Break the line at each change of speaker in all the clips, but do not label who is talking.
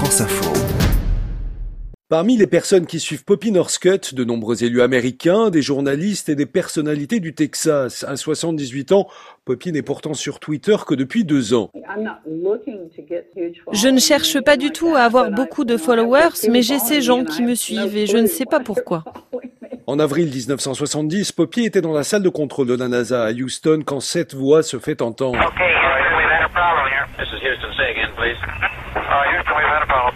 France Info.
Parmi les personnes qui suivent Poppy Northcutt, de nombreux élus américains, des journalistes et des personnalités du Texas. À 78 ans, Poppy n'est pourtant sur Twitter que depuis deux ans.
Je ne cherche pas du tout à avoir beaucoup de followers, mais j'ai ces gens qui me suivent et je ne sais pas pourquoi.
En avril 1970, Poppy était dans la salle de contrôle de la NASA à Houston quand cette voix se fait entendre.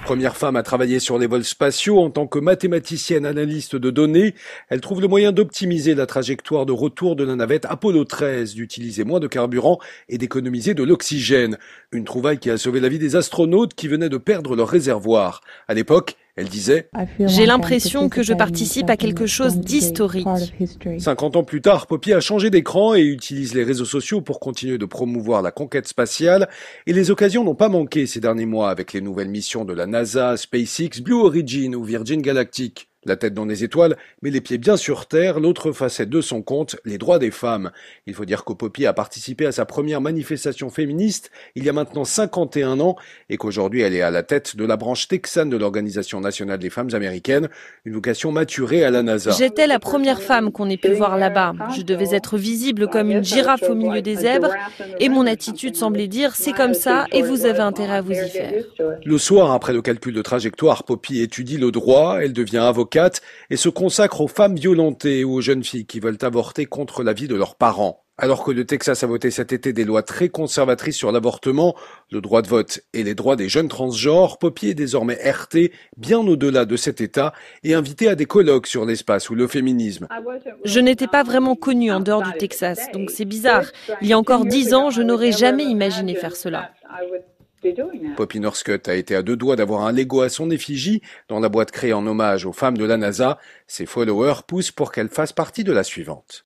Première femme à travailler sur les vols spatiaux en tant que mathématicienne analyste de données, elle trouve le moyen d'optimiser la trajectoire de retour de la navette Apollo 13, d'utiliser moins de carburant et d'économiser de l'oxygène. Une trouvaille qui a sauvé la vie des astronautes qui venaient de perdre leur réservoir. À l'époque, elle disait
J'ai l'impression que je participe à quelque chose d'historique.
50 ans plus tard, Poppy a changé d'écran et utilise les réseaux sociaux pour continuer de promouvoir la conquête spatiale. Et les occasions n'ont pas manqué ces derniers mois avec les nouvelles missions de la NASA, SpaceX, Blue Origin ou Virgin Galactic. La tête dans les étoiles, mais les pieds bien sur terre, l'autre facette de son compte, les droits des femmes. Il faut dire que Poppy a participé à sa première manifestation féministe il y a maintenant 51 ans et qu'aujourd'hui elle est à la tête de la branche texane de l'Organisation nationale des femmes américaines, une vocation maturée à la NASA.
J'étais la première femme qu'on ait pu voir là-bas. Je devais être visible comme une girafe au milieu des zèbres et mon attitude semblait dire c'est comme ça et vous avez intérêt à vous y faire.
Le soir, après le calcul de trajectoire, Poppy étudie le droit, elle devient avocate et se consacre aux femmes violentées ou aux jeunes filles qui veulent avorter contre l'avis de leurs parents. Alors que le Texas a voté cet été des lois très conservatrices sur l'avortement, le droit de vote et les droits des jeunes transgenres, Poppy est désormais RT bien au-delà de cet état et invité à des colloques sur l'espace ou le féminisme.
Je n'étais pas vraiment connue en dehors du Texas, donc c'est bizarre. Il y a encore dix ans, je n'aurais jamais imaginé faire cela.
Poppy Northcutt a été à deux doigts d'avoir un Lego à son effigie dans la boîte créée en hommage aux femmes de la NASA. Ses followers poussent pour qu'elle fasse partie de la suivante.